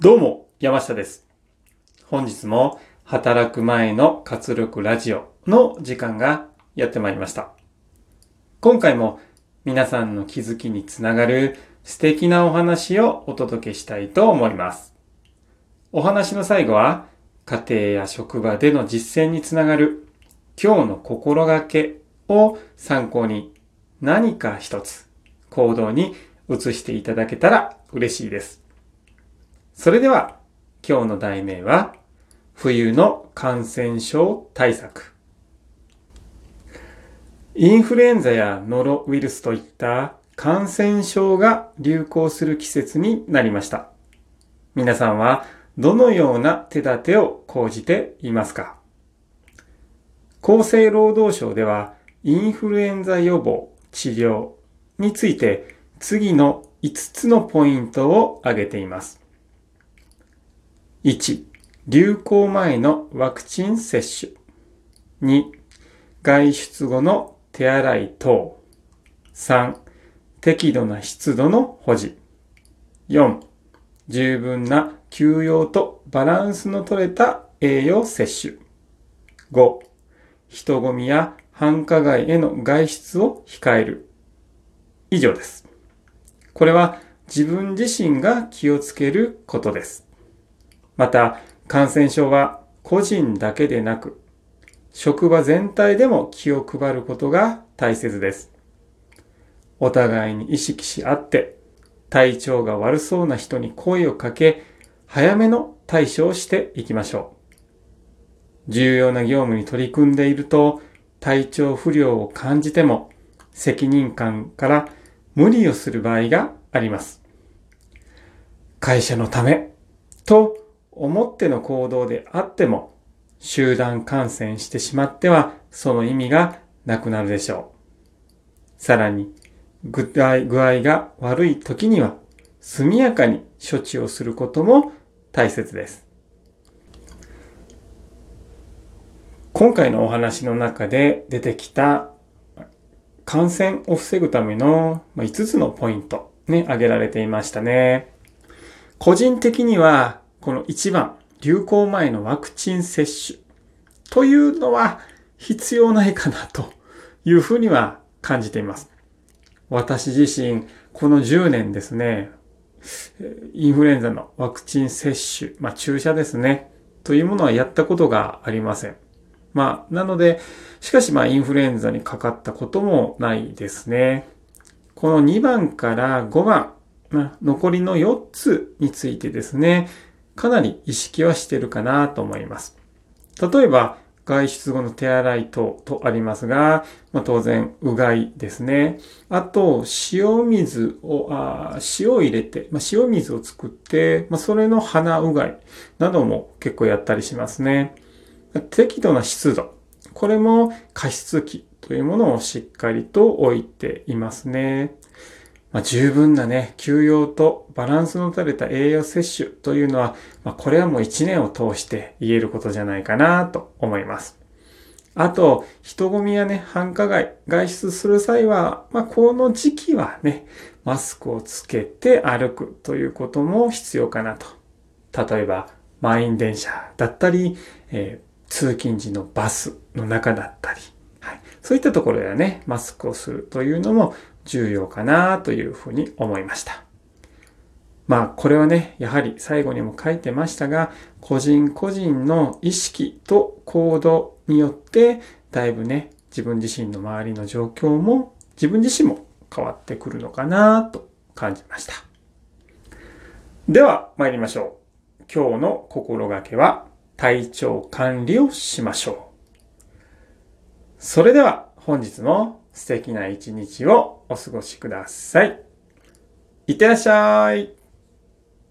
どうも、山下です。本日も働く前の活力ラジオの時間がやってまいりました。今回も皆さんの気づきにつながる素敵なお話をお届けしたいと思います。お話の最後は家庭や職場での実践につながる今日の心がけを参考に何か一つ行動に移していただけたら嬉しいです。それでは今日の題名は冬の感染症対策。インフルエンザやノロウイルスといった感染症が流行する季節になりました。皆さんはどのような手立てを講じていますか？厚生労働省ではインフルエンザ予防、治療について次の5つのポイントを挙げています。1、流行前のワクチン接種。2、外出後の手洗い等。3、適度な湿度の保持。4、十分な休養とバランスの取れた栄養摂取。5、人混みや繁華街への外出を控える。以上です。これは自分自身が気をつけることです。また、感染症は個人だけでなく、職場全体でも気を配ることが大切です。お互いに意識し合って、体調が悪そうな人に声をかけ、早めの対処をしていきましょう。重要な業務に取り組んでいると、体調不良を感じても、責任感から無理をする場合があります。会社のためと思っての行動であっても、集団感染してしまっては、その意味がなくなるでしょう。さらに、具合具合が悪い時には、速やかに処置をすることも大切です。今回のお話の中で出てきた感染を防ぐための5つのポイントね、挙げられていましたね。個人的にはこの1番、流行前のワクチン接種というのは必要ないかなというふうには感じています。私自身、この10年ですね、インフルエンザのワクチン接種、まあ注射ですね、というものはやったことがありません。まあ、なので、しかしまあインフルエンザにかかったこともないですね。この2番から5番、残りの4つについてですね、かなり意識はしてるかなと思います。例えば、外出後の手洗い等とありますが、まあ、当然、うがいですね。あと、塩水を、あ塩を入れて、まあ、塩水を作って、まあ、それの鼻うがいなども結構やったりしますね。適度な湿度。これも加湿器というものをしっかりと置いていますね。まあ、十分なね、休養とバランスの取れた栄養摂取というのは、まあ、これはもう一年を通して言えることじゃないかなと思います。あと、人混みやね、繁華街、外出する際は、まあ、この時期はね、マスクをつけて歩くということも必要かなと。例えば、満員電車だったり、えー通勤時のバスの中だったり、そういったところではね、マスクをするというのも重要かなというふうに思いました。まあ、これはね、やはり最後にも書いてましたが、個人個人の意識と行動によって、だいぶね、自分自身の周りの状況も、自分自身も変わってくるのかなと感じました。では、参りましょう。今日の心がけは、体調管理をしましょう。それでは本日も素敵な一日をお過ごしください。いってらっしゃい。